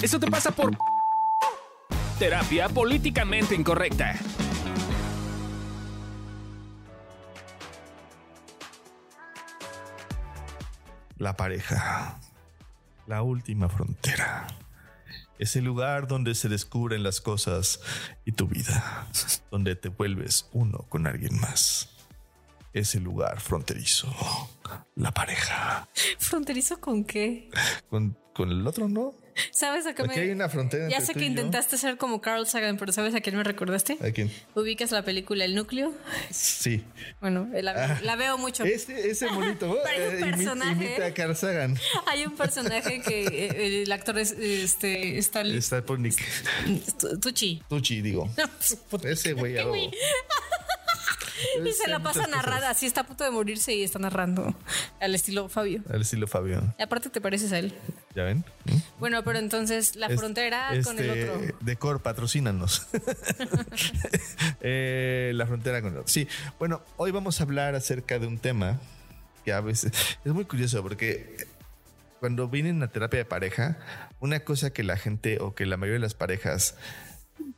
Eso te pasa por terapia políticamente incorrecta. La pareja. La última frontera. Es el lugar donde se descubren las cosas y tu vida. Donde te vuelves uno con alguien más. Es el lugar fronterizo. La pareja. ¿Fronterizo con qué? Con, con el otro, ¿no? ¿Sabes a qué Aquí me.? hay una frontera. Ya sé que yo. intentaste ser como Carl Sagan, pero ¿sabes a quién me recordaste? ¿A quién? ¿Ubicas la película El Núcleo? Sí. Bueno, la, Ah. la veo mucho. Ese, ese bonito. Hay un eh, personaje. Imita a Carl Sagan. Hay un personaje que eh, el actor es este Stanley. Tucci. Tucci, digo. Puta, Ese güey. Y se la pasa narrada, así está a punto de morirse y está narrando al estilo Fabio. Al estilo Fabio. Y aparte te pareces a él. ¿Ya ven? Bueno, pero entonces la Es- frontera con el este, otro. Decor, patrocínanos. Eh, la frontera con el otro. Sí, bueno, hoy vamos a hablar acerca de un tema que a veces es muy curioso porque cuando vienen a terapia de pareja, una cosa que la gente o que la mayoría de las parejas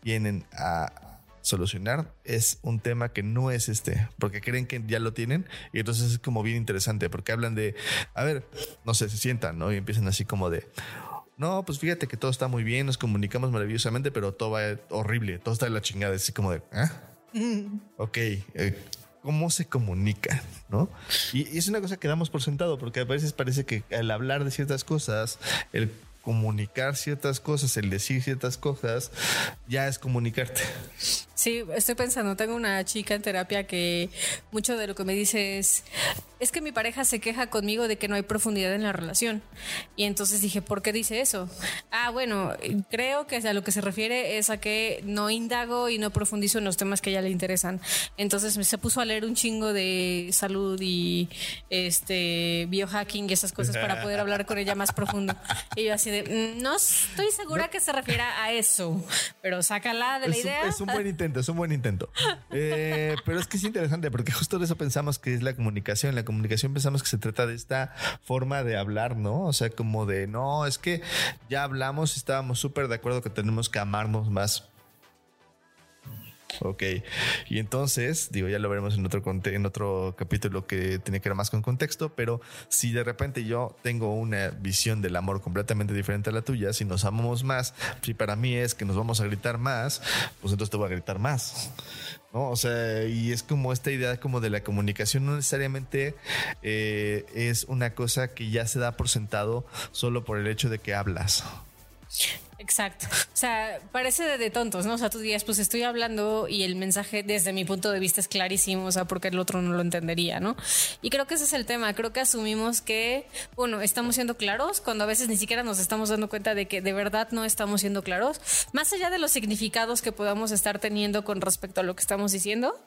vienen a solucionar es un tema que no es este, porque creen que ya lo tienen y entonces es como bien interesante porque hablan de, a ver, no sé, se sientan, ¿no? Y empiezan así como de, no, pues fíjate que todo está muy bien, nos comunicamos maravillosamente, pero todo va horrible, todo está de la chingada, así como de, ¿ah? Ok, eh, ¿cómo se comunican? ¿No? Y, y es una cosa que damos por sentado, porque a veces parece que al hablar de ciertas cosas, el comunicar ciertas cosas, el decir ciertas cosas, ya es comunicarte. Sí, estoy pensando, tengo una chica en terapia que mucho de lo que me dice es, es que mi pareja se queja conmigo de que no hay profundidad en la relación. Y entonces dije, ¿por qué dice eso? Ah, bueno, creo que a lo que se refiere es a que no indago y no profundizo en los temas que a ella le interesan. Entonces se puso a leer un chingo de salud y este biohacking y esas cosas para poder hablar con ella más profundo. Y yo así de, "Mm, no estoy segura que se refiera a eso, pero sácala de la Es un, idea. es un buen intento, es un buen intento. Eh, pero es que es interesante porque justo de eso pensamos que es la comunicación. La comunicación pensamos que se trata de esta forma de hablar, ¿no? O sea, como de, no, es que ya hablamos y estábamos súper de acuerdo que tenemos que amarnos más. Ok, y entonces, digo, ya lo veremos en otro, en otro capítulo que tiene que ver más con contexto, pero si de repente yo tengo una visión del amor completamente diferente a la tuya, si nos amamos más, si para mí es que nos vamos a gritar más, pues entonces te voy a gritar más. ¿no? O sea, y es como esta idea como de la comunicación no necesariamente eh, es una cosa que ya se da por sentado solo por el hecho de que hablas. Exacto. O sea, parece de, de tontos, ¿no? O sea, tú dirías, pues estoy hablando y el mensaje desde mi punto de vista es clarísimo, o sea, porque el otro no lo entendería, ¿no? Y creo que ese es el tema. Creo que asumimos que, bueno, estamos siendo claros cuando a veces ni siquiera nos estamos dando cuenta de que de verdad no estamos siendo claros. Más allá de los significados que podamos estar teniendo con respecto a lo que estamos diciendo,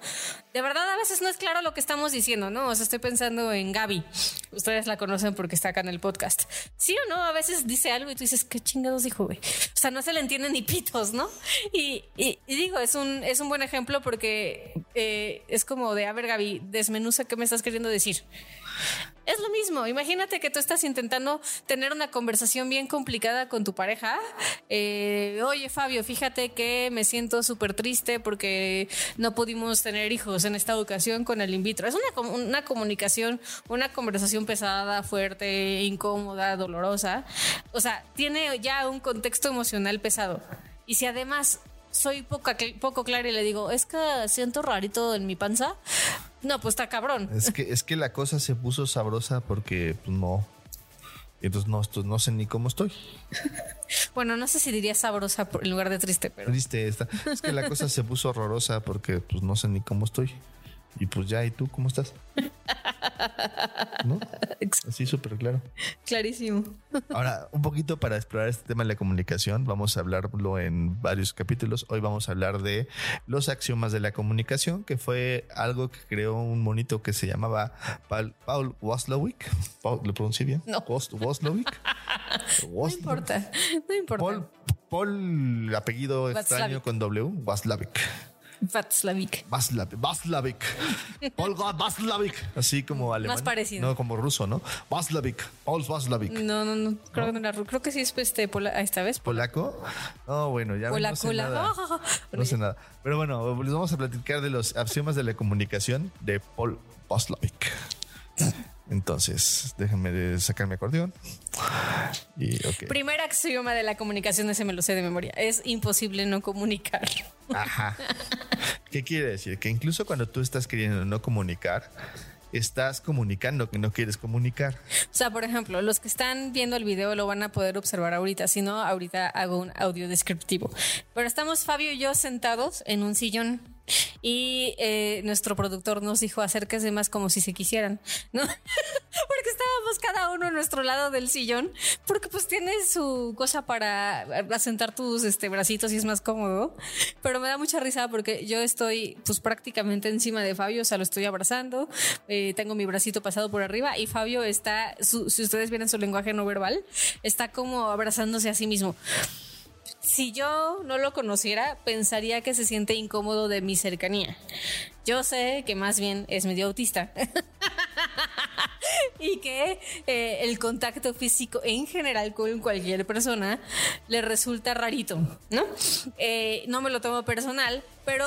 de verdad a veces no es claro lo que estamos diciendo, ¿no? O sea, estoy pensando en Gaby. Ustedes la conocen porque está acá en el podcast. Sí o no, a veces dice algo y tú dices, ¿qué chingados dijo, güey? O sea, no se le entiende ni pitos, ¿no? Y, y- y digo, es un, es un buen ejemplo porque eh, es como de, a ver, Gaby, desmenuza qué me estás queriendo decir. Es lo mismo. Imagínate que tú estás intentando tener una conversación bien complicada con tu pareja. Eh, Oye, Fabio, fíjate que me siento súper triste porque no pudimos tener hijos en esta ocasión con el in vitro. Es una, una comunicación, una conversación pesada, fuerte, incómoda, dolorosa. O sea, tiene ya un contexto emocional pesado. Y si además soy poca, poco clara y le digo, es que siento rarito en mi panza, no, pues está cabrón. Es que, es que la cosa se puso sabrosa porque pues, no. Entonces no, esto- no sé ni cómo estoy. Bueno, no sé si diría sabrosa por- en lugar de triste, pero Triste está. Es que la cosa se puso horrorosa porque pues no sé ni cómo estoy. Y pues ya, ¿y tú cómo estás? ¿No? Así súper claro. clarísimo. Ahora, un poquito para explorar este tema de la comunicación, vamos a hablarlo en varios capítulos. Hoy vamos a hablar de los axiomas de la comunicación, que fue algo que creó un monito que se llamaba Paul, Paul ¿Lo pronuncié bien? No. No importa, no importa. Paul, Paul, apellido extraño con W, Waslawik. Václavic. Václav- Václavic. Olga Václavic. Así como alemán. Más parecido. No, como ruso, ¿no? Václavic. Paul Václavic. No, no, no. Creo que no era Creo que sí es este pola, esta vez. ¿Polaco? No, bueno, ya no sé Polacola. nada. No sé nada. Pero bueno, les vamos a platicar de los axiomas de la comunicación de Paul Václavic. Entonces, déjenme sacar mi acordeón. Y. Primer axioma de la comunicación, ese me lo sé de memoria. Es imposible no comunicar. Ajá. ¿Qué quiere decir? Que incluso cuando tú estás queriendo no comunicar, estás comunicando que no quieres comunicar. O sea, por ejemplo, los que están viendo el video lo van a poder observar ahorita, si no, ahorita hago un audio descriptivo. Pero estamos Fabio y yo sentados en un sillón y eh, nuestro productor nos dijo acérquese más como si se quisieran, ¿no? porque estábamos cada uno a nuestro lado del sillón, porque pues tiene su cosa para asentar tus este, bracitos y es más cómodo. Pero me da mucha risa porque yo estoy pues prácticamente encima de Fabio, o sea, lo estoy abrazando, eh, tengo mi bracito pasado por arriba y Fabio está, su- si ustedes vieran su lenguaje no verbal, está como abrazándose a sí mismo. Si yo no lo conociera, pensaría que se siente incómodo de mi cercanía. Yo sé que más bien es medio autista. y que eh, el contacto físico en general con cualquier persona le resulta rarito, ¿no? Eh, no me lo tomo personal, pero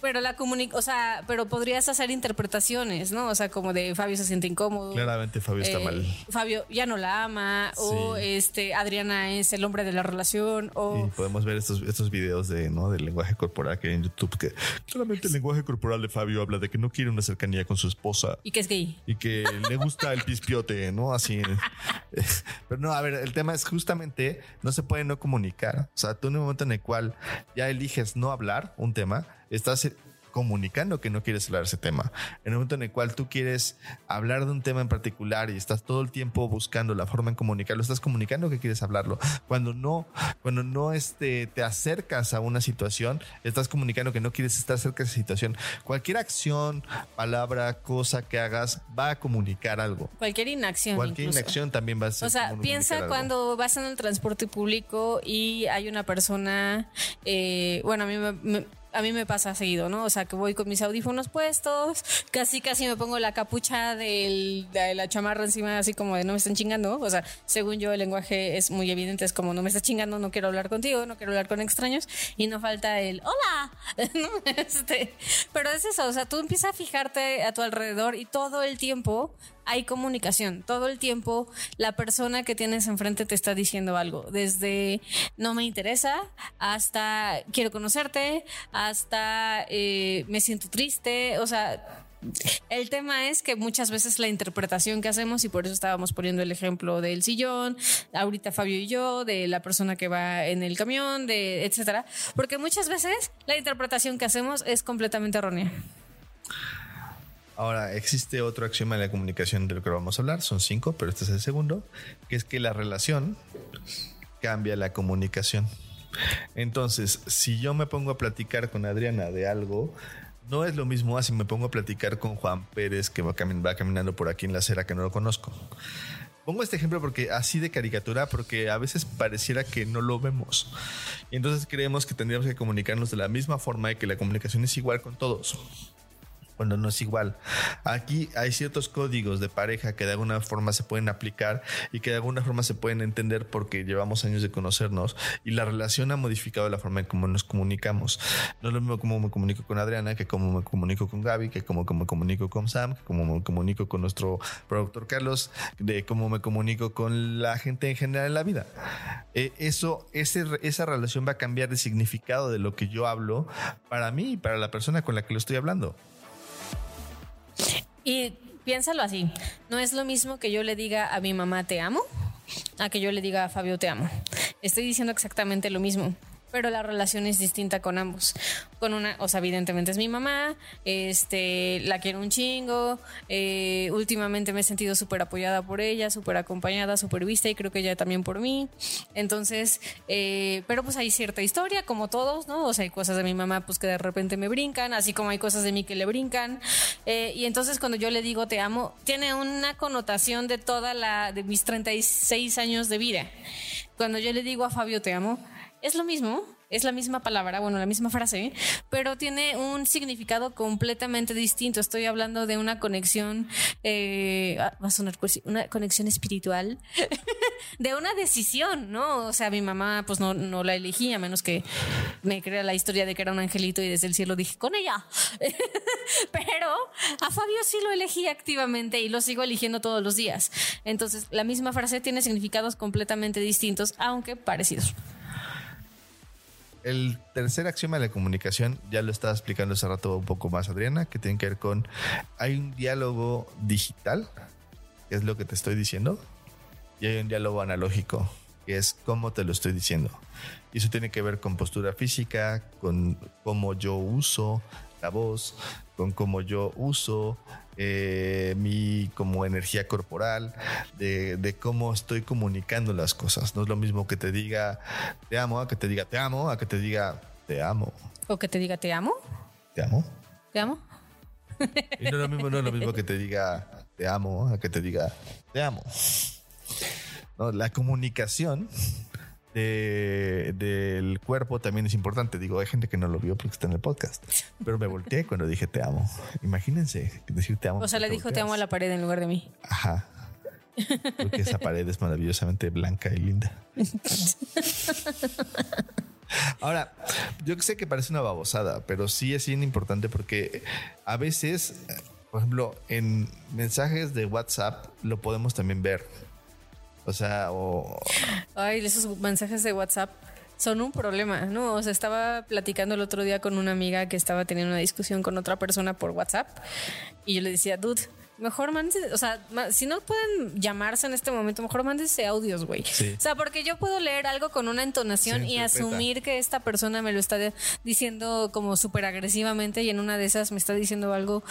pero la comunica, o sea, pero podrías hacer interpretaciones, ¿no? O sea, como de Fabio se siente incómodo. Claramente Fabio está Eh, mal. Fabio ya no la ama, o este Adriana es el hombre de la relación, o Y podemos ver estos, estos videos de, ¿no? del lenguaje corporal que hay en YouTube, que claramente el lenguaje corporal de Fabio habla de que no quiere una cercanía con su esposa y que es gay. y que le gusta el pispiote, ¿no? Así. Pero no, a ver, el tema es justamente no se puede no comunicar. O sea, tú en un momento en el cual ya eliges no hablar un tema, estás eh, comunicando que no quieres hablar de ese tema. En el momento en el cual tú quieres hablar de un tema en particular y estás todo el tiempo buscando la forma en comunicarlo, estás comunicando que quieres hablarlo. Cuando no, cuando no este, te acercas a una situación, estás comunicando que no quieres estar cerca de esa situación. Cualquier acción, palabra, cosa que hagas va a comunicar algo. Cualquier inacción. Cualquier incluso. inacción también va a ser. O sea, piensa algo. cuando vas en el transporte público y hay una persona, eh, bueno, a mí me, me- a mí me pasa seguido, ¿no? O sea, que voy con mis audífonos puestos, casi casi me pongo la capucha del- de la chamarra encima, así como de no me están chingando. O sea, según yo el lenguaje es muy evidente, es como no me estás chingando, no quiero hablar contigo, no quiero hablar con extraños y no falta el hola. Este, pero es eso, o sea, tú empiezas a fijarte a tu alrededor y todo el tiempo hay comunicación. Todo el tiempo la persona que tienes enfrente te está diciendo algo. Desde no me interesa hasta quiero conocerte, hasta eh, me siento triste. O sea, el tema es que muchas veces la interpretación que hacemos, y por eso estábamos poniendo el ejemplo del sillón, ahorita Fabio y yo, de la persona que va en el camión, de etcétera, porque muchas veces la interpretación que hacemos es completamente errónea. Ahora, existe otro axioma de la comunicación de lo que vamos a hablar, son cinco, pero este es el segundo, que es que la relación cambia la comunicación. Entonces, si yo me pongo a platicar con Adriana de algo, no es lo mismo así me pongo a platicar con Juan Pérez que va, camin- va caminando por aquí en la acera que no lo conozco. Pongo este ejemplo porque así de caricatura, porque a veces pareciera que no lo vemos. Y entonces creemos que tendríamos que comunicarnos de la misma forma y que la comunicación es igual con todos cuando no es igual. Aquí hay ciertos códigos de pareja que de alguna forma se pueden aplicar y que de alguna forma se pueden entender porque llevamos años de conocernos y la relación ha modificado la forma en cómo nos comunicamos. No es lo mismo cómo me comunico con Adriana que cómo me comunico con Gaby, que cómo, cómo me comunico con Sam, que cómo me comunico con nuestro productor Carlos, de cómo me comunico con la gente en general en la vida. Eh, eso, ese, esa relación va a cambiar de significado de lo que yo hablo para mí y para la persona con la que lo estoy hablando. Y piénsalo así, no es lo mismo que yo le diga a mi mamá te amo, a que yo le diga a Fabio te amo. Estoy diciendo exactamente lo mismo. Pero la relación es distinta con ambos. Con una, o sea, evidentemente es mi mamá, este, la quiero un chingo. eh, últimamente me he sentido súper apoyada por ella, súper acompañada, súper vista y creo que ella también por mí. Entonces, eh, pero pues hay cierta historia, como todos, ¿no? O sea, hay cosas de mi mamá pues que de repente me brincan, así como hay cosas de mí que le brincan. Eh, y entonces cuando yo le digo te amo, tiene una connotación de toda la, de mis 36 años de vida. Cuando yo le digo a Fabio te amo, es lo mismo, es la misma palabra, bueno, la misma frase, pero tiene un significado completamente distinto. Estoy hablando de una conexión, eh, ah, va a sonar una conexión espiritual, de una decisión, ¿no? O sea, mi mamá pues no, no la elegí, a menos que me crea la historia de que era un angelito y desde el cielo dije, con ella. pero a Fabio sí lo elegí activamente y lo sigo eligiendo todos los días. Entonces, la misma frase tiene significados completamente distintos, aunque parecidos. El tercer axioma de la comunicación, ya lo estaba explicando hace rato un poco más Adriana, que tiene que ver con, hay un diálogo digital, que es lo que te estoy diciendo, y hay un diálogo analógico, que es cómo te lo estoy diciendo. Y eso tiene que ver con postura física, con cómo yo uso la voz, con cómo yo uso eh, mi como energía corporal, de, cómo estoy comunicando las cosas. No es lo mismo que te diga te amo, a que te diga te amo, a que te diga te amo. O que te diga te amo. Te amo. Te amo. Y no es lo mismo, no es lo mismo que te diga te amo, a que te diga te amo. No, la comunicación del cuerpo también es importante. Digo, hay gente que no lo vio porque está en el podcast, pero me volteé cuando dije te amo. Imagínense decir te amo. O sea, le dijo te amo a la pared en lugar de mí. Ajá. Porque esa pared es maravillosamente blanca y linda. Ahora, yo sé que parece una babosada, pero sí es bien importante porque a veces, por ejemplo, en mensajes de WhatsApp lo podemos también ver o sea, o... Ay, esos mensajes de WhatsApp son un problema, ¿no? O sea, estaba platicando el otro día con una amiga que estaba teniendo una discusión con otra persona por WhatsApp y yo le decía, dude, mejor mándense, o sea, si no pueden llamarse en este momento, mejor mándense audios, güey. O sea, porque yo puedo leer algo con una entonación y asumir que esta persona me lo está diciendo como súper agresivamente y en una de esas me está diciendo algo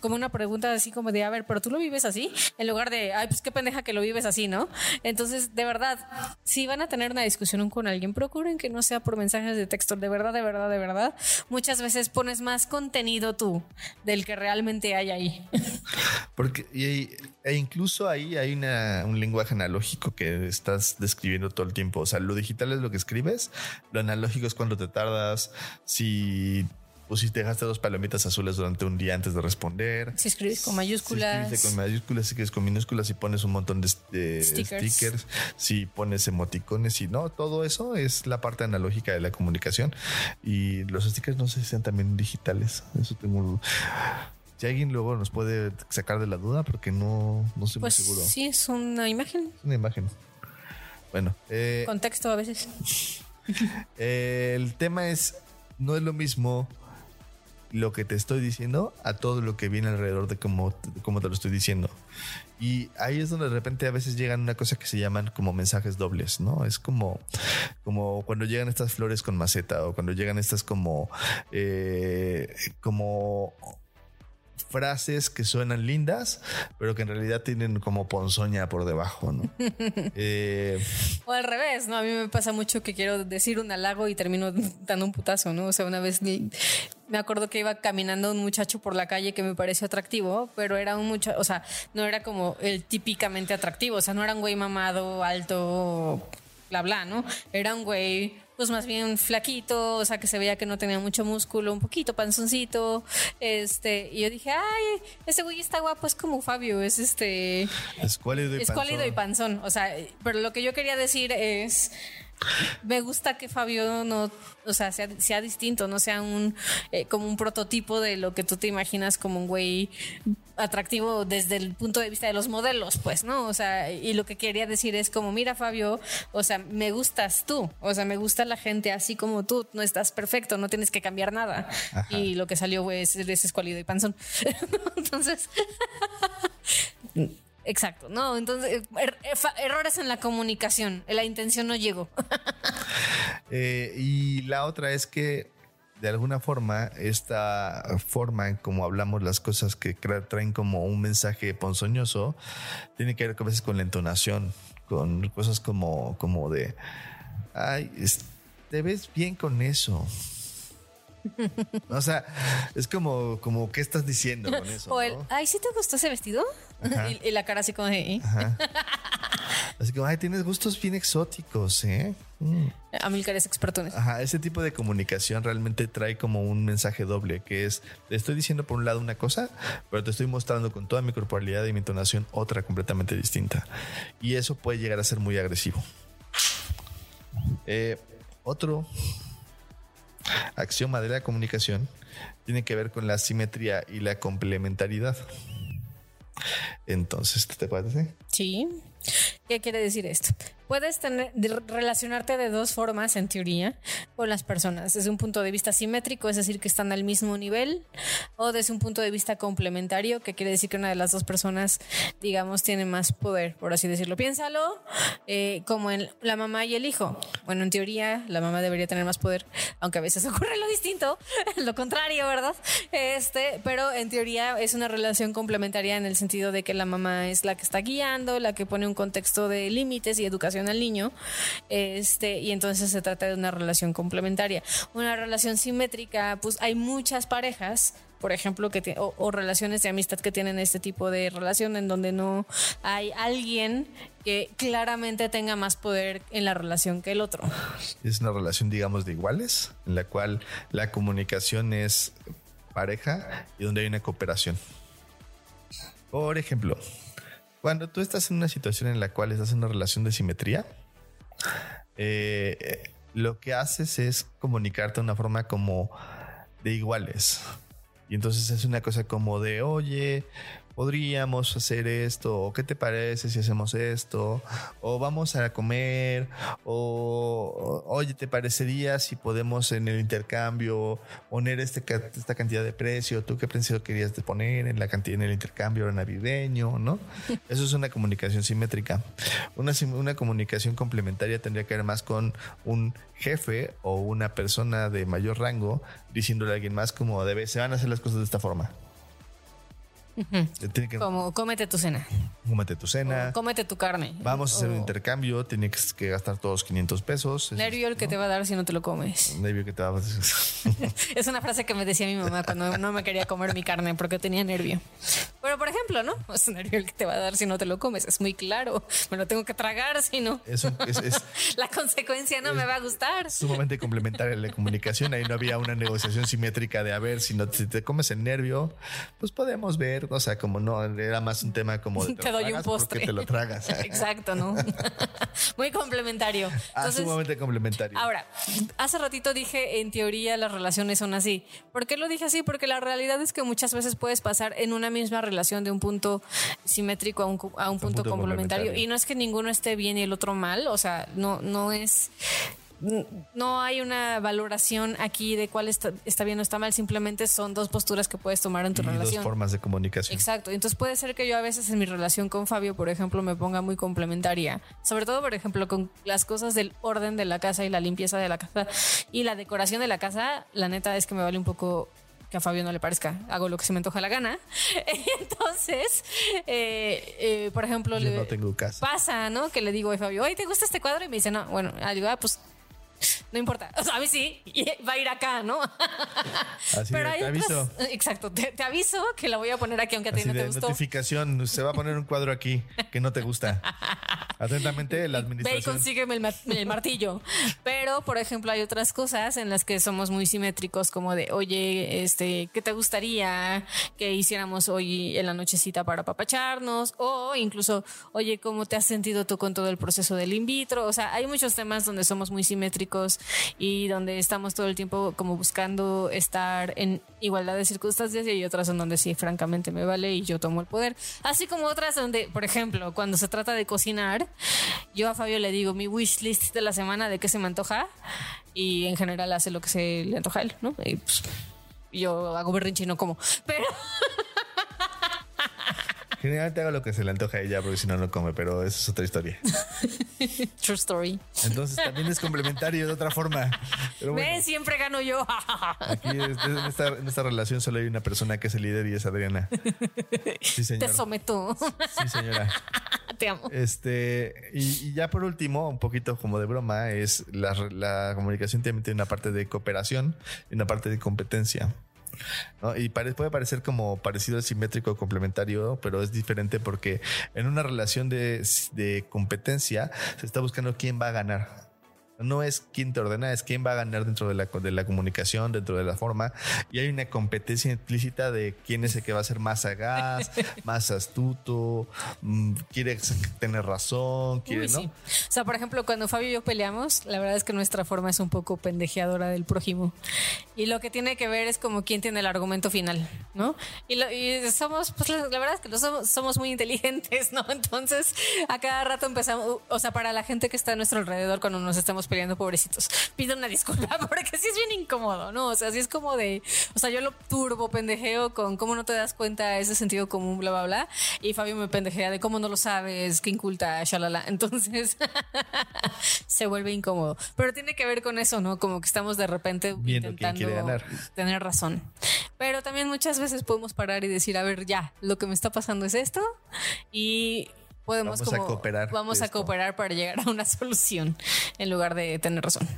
como una pregunta así como de, a ver, pero tú lo vives así, en lugar de, ay, pues qué pendeja que lo vives así, ¿no? Entonces, de verdad, si van a tener una discusión con alguien, procuren que no sea por mensajes de texto, de verdad, de verdad, de verdad. Muchas veces pones más contenido tú del que realmente hay ahí. Porque e incluso ahí hay un lenguaje analógico que estás describiendo todo el tiempo. O sea, lo digital es lo que escribes, lo analógico es cuando te tardas, si pues si te dejaste dos palomitas azules durante un día antes de responder. Si escribes con mayúsculas. Si con mayúsculas, si escribes con minúsculas, si pones un montón de, stickers. si pones emoticones, y no, todo eso es la parte analógica de la comunicación. Y los stickers no sé si sean también digitales. Eso tengo si alguien luego nos puede sacar de la duda, porque no, no estoy pues muy seguro. Sí, es una imagen. Es una imagen. Bueno. Eh, Contexto a veces. el tema es, no es lo mismo lo que te estoy diciendo a todo lo que viene alrededor de cómo, cómo te lo estoy diciendo. Y ahí es donde de repente a veces llegan una cosa que se llaman como mensajes dobles, ¿no? Es como, como cuando llegan estas flores con maceta o cuando llegan estas como, eh, como frases que suenan lindas, pero que en realidad tienen como ponzoña por debajo, ¿no? Eh, o al revés, ¿no? A mí me pasa mucho que quiero decir un halago y termino dando un putazo, ¿no? O sea, una vez me acuerdo que iba caminando un muchacho por la calle que me pareció atractivo, pero era un muchacho, o sea, no era como el típicamente atractivo, o sea, no era un güey mamado, alto, bla, bla, ¿no? Era un güey pues más bien flaquito, o sea, que se veía que no tenía mucho músculo, un poquito panzoncito, este, y yo dije, ay, ese güey está guapo, es como Fabio, es este... Escuálido y escuálido y panzón, o sea, pero lo que yo quería decir es me gusta que Fabio no, o sea, sea, distinto, no sea un eh, como un prototipo de lo que tú te imaginas como un güey atractivo desde el punto de vista de los modelos, pues, ¿no? O sea, y lo que quería decir es como, mira, Fabio, o sea, me gustas tú, o sea, me gusta la gente así como tú, no estás perfecto, no tienes que cambiar nada. Y lo que salió, güey, es, ese escuálido y panzón. Entonces, Exacto, no, entonces er, er, errores en la comunicación, la intención no llegó. Eh, y la otra es que de alguna forma esta forma en como hablamos las cosas que traen como un mensaje ponzoñoso tiene que ver a veces con la entonación, con cosas como, como de, ay, te ves bien con eso. O sea, es como, como, ¿qué estás diciendo con eso? O el, ay, ¿sí te gustó ese vestido? Y, la cara así como de... ¿eh? Así que, ay, tienes gustos bien exóticos, ¿eh? Mm. Amilcar es experto en eso. Ajá, ese tipo de comunicación realmente trae como un mensaje doble, que es, te estoy diciendo por un lado una cosa, pero te estoy mostrando con toda mi corporalidad y mi entonación otra completamente distinta. Y eso puede llegar a ser muy agresivo. Eh, otro axioma de la comunicación tiene que ver con la simetría y la complementariedad. Entonces, ¿qué te parece? Sí. ¿Qué quiere decir esto? Puedes tener, relacionarte de dos formas, en teoría, con las personas. Desde un punto de vista simétrico, es decir, que están al mismo nivel, o desde un punto de vista complementario, que quiere decir que una de las dos personas, digamos, tiene más poder, por así decirlo. Piénsalo eh, como en la mamá y el hijo. Bueno, en teoría, la mamá debería tener más poder, aunque a veces ocurre lo distinto, lo contrario, ¿verdad? Este, pero en teoría es una relación complementaria en el sentido de que la mamá es la que está guiando, la que pone un contexto de límites y educación al niño, este, y entonces se trata de una relación complementaria. Una relación simétrica, pues hay muchas parejas por ejemplo, que o, relaciones de amistad que tienen este tipo de relación en donde no hay alguien que claramente tenga más poder en la relación que el otro. Es una relación, digamos, de iguales, en la cual la comunicación es pareja y donde hay una cooperación. Por ejemplo, cuando tú estás en una situación en la cual estás en una relación de simetría, eh, lo que haces es comunicarte de una forma como de iguales. Y entonces es una cosa como de, oye, podríamos hacer esto, o qué te parece si hacemos esto, o vamos a comer, o oye, ¿te parecería si podemos en el intercambio poner este, esta cantidad de precio? ¿Tú qué precio querías de poner en la cantidad en el intercambio navideño? ¿No? Eso es una comunicación simétrica. Una, una comunicación complementaria tendría que ver más con un jefe o una persona de mayor rango diciéndole a alguien más como debe, se van a hacer las cosas de esta forma. Como cómete tu cena. Cómete tu cena. cómete tu carne. Vamos a hacer un intercambio. Tienes que gastar todos 500 pesos. Nervio el que te va a dar si no te lo comes. Nervio que te va a dar. es una frase que me decía mi mamá cuando no me quería comer mi carne porque tenía nervio. Pero por ejemplo, ¿no? Es nervio el que te va a dar si no te lo comes. Es muy claro. Me lo tengo que tragar si no. La consecuencia no me va a gustar. Sumamente complementaria la comunicación. Ahí no había una negociación simétrica de a ver si no si te comes el nervio, pues podemos ver o sea, como no, era más un tema como de te, doy un postre. te lo tragas. Exacto, ¿no? Muy complementario. ah, sumamente complementario. Ahora, hace ratito dije, en teoría las relaciones son así. ¿Por qué lo dije así? Porque la realidad es que muchas veces puedes pasar en una misma relación de un punto simétrico a un, a un punto, complementario. Y no es que ninguno esté bien y el otro mal, o sea, no, no es no hay una valoración aquí de cuál está, bien o está mal, simplemente son dos posturas que puedes tomar en tu relación. Dos formas de comunicación. Exacto. Entonces puede ser que yo a veces en mi relación con Fabio, por ejemplo, me ponga muy complementaria. Sobre todo, por ejemplo, con las cosas del orden de la casa y la limpieza de la casa y la decoración de la casa. La neta es que me vale un poco que a Fabio no le parezca, hago lo que se me antoja la gana. Entonces, eh, eh, por ejemplo, le no tengo casa. pasa, ¿no? Que le digo a Fabio, oye, ¿te gusta este cuadro? Y me dice, no, bueno, digo, ah, pues no importa. O sea, a mí sí, va a ir acá, ¿no? Así Pero te aviso. Exacto, te, aviso que la voy a poner aquí aunque a ti no te gustó. notificación, se va a poner un cuadro aquí que no te gusta. Atentamente, la administración. Ve y consígueme el, martillo. Pero, por ejemplo, hay otras cosas en las que somos muy simétricos, como de, oye, este, ¿qué te gustaría que hiciéramos hoy en la nochecita para papacharnos? O incluso, oye, ¿cómo te has sentido tú con todo el proceso del in vitro? O sea, hay muchos temas donde somos muy simétricos y donde estamos todo el tiempo como buscando estar en igualdad de circunstancias y hay otras en donde sí, francamente me vale y yo tomo el poder. Así como otras donde, por ejemplo, cuando se trata de cocinar, yo a Fabio le digo mi wish list de la semana de qué se me antoja y en general hace lo que se le antoja a él, ¿no? Y pues, yo hago berrinche y no como, pero... Generalmente hago lo que se le antoja a ella porque si no, no come, pero eso es otra historia. True story. Entonces también es complementario de otra forma. Ven, siempre gano yo. Aquí en esta, en esta, relación solo hay una persona que es el líder y es Adriana. Sí, señor. Te someto. Sí, señora. Te amo. Este, y, ya por último, un poquito como de broma, es la, la comunicación tiene una parte de cooperación y una parte de competencia. Y puede parecer como parecido simétrico complementario, pero es diferente porque en una relación de competencia se está buscando quién va a ganar. No es quién te ordena, es quién va a ganar dentro de la, de la comunicación, dentro de la forma. Y hay una competencia implícita de quién es el que va a ser más sagaz, más astuto, mm, quiere tener razón, quiere, ¿no? O sea, por ejemplo, cuando Fabio y yo peleamos, la verdad es que nuestra forma es un poco pendejeadora del prójimo. Y lo que tiene que ver es como quién tiene el argumento final, ¿no? Y, somos, pues la, verdad es que somos, somos muy inteligentes, ¿no? Entonces, a cada rato empezamos, o sea, para la gente que está a nuestro alrededor cuando nos estamos peleando, pobrecitos. Pido una disculpa porque sí es bien incómodo, ¿no? O sea, sí es como de, o sea, yo lo turbo pendejeo con cómo no te das cuenta ese sentido común, bla, bla, bla. Y Fabio me pendejea de cómo no lo sabes, qué inculta, shalala. Entonces se vuelve incómodo. Pero tiene que ver con eso, ¿no? Como que estamos de repente intentando tener razón. Pero también muchas veces podemos parar y decir, a ver, ya, lo que me está pasando es esto. Y podemos vamos a cooperar. Vamos a cooperar para llegar a una solución en lugar de tener razón.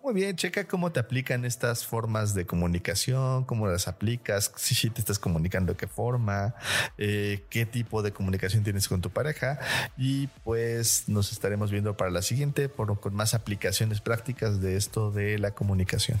Muy bien, checa cómo te aplican estas formas de comunicación, cómo las aplicas, si te estás comunicando, qué forma, eh, qué tipo de comunicación tienes con tu pareja y pues nos estaremos viendo para la siguiente por, con más aplicaciones prácticas de esto de la comunicación.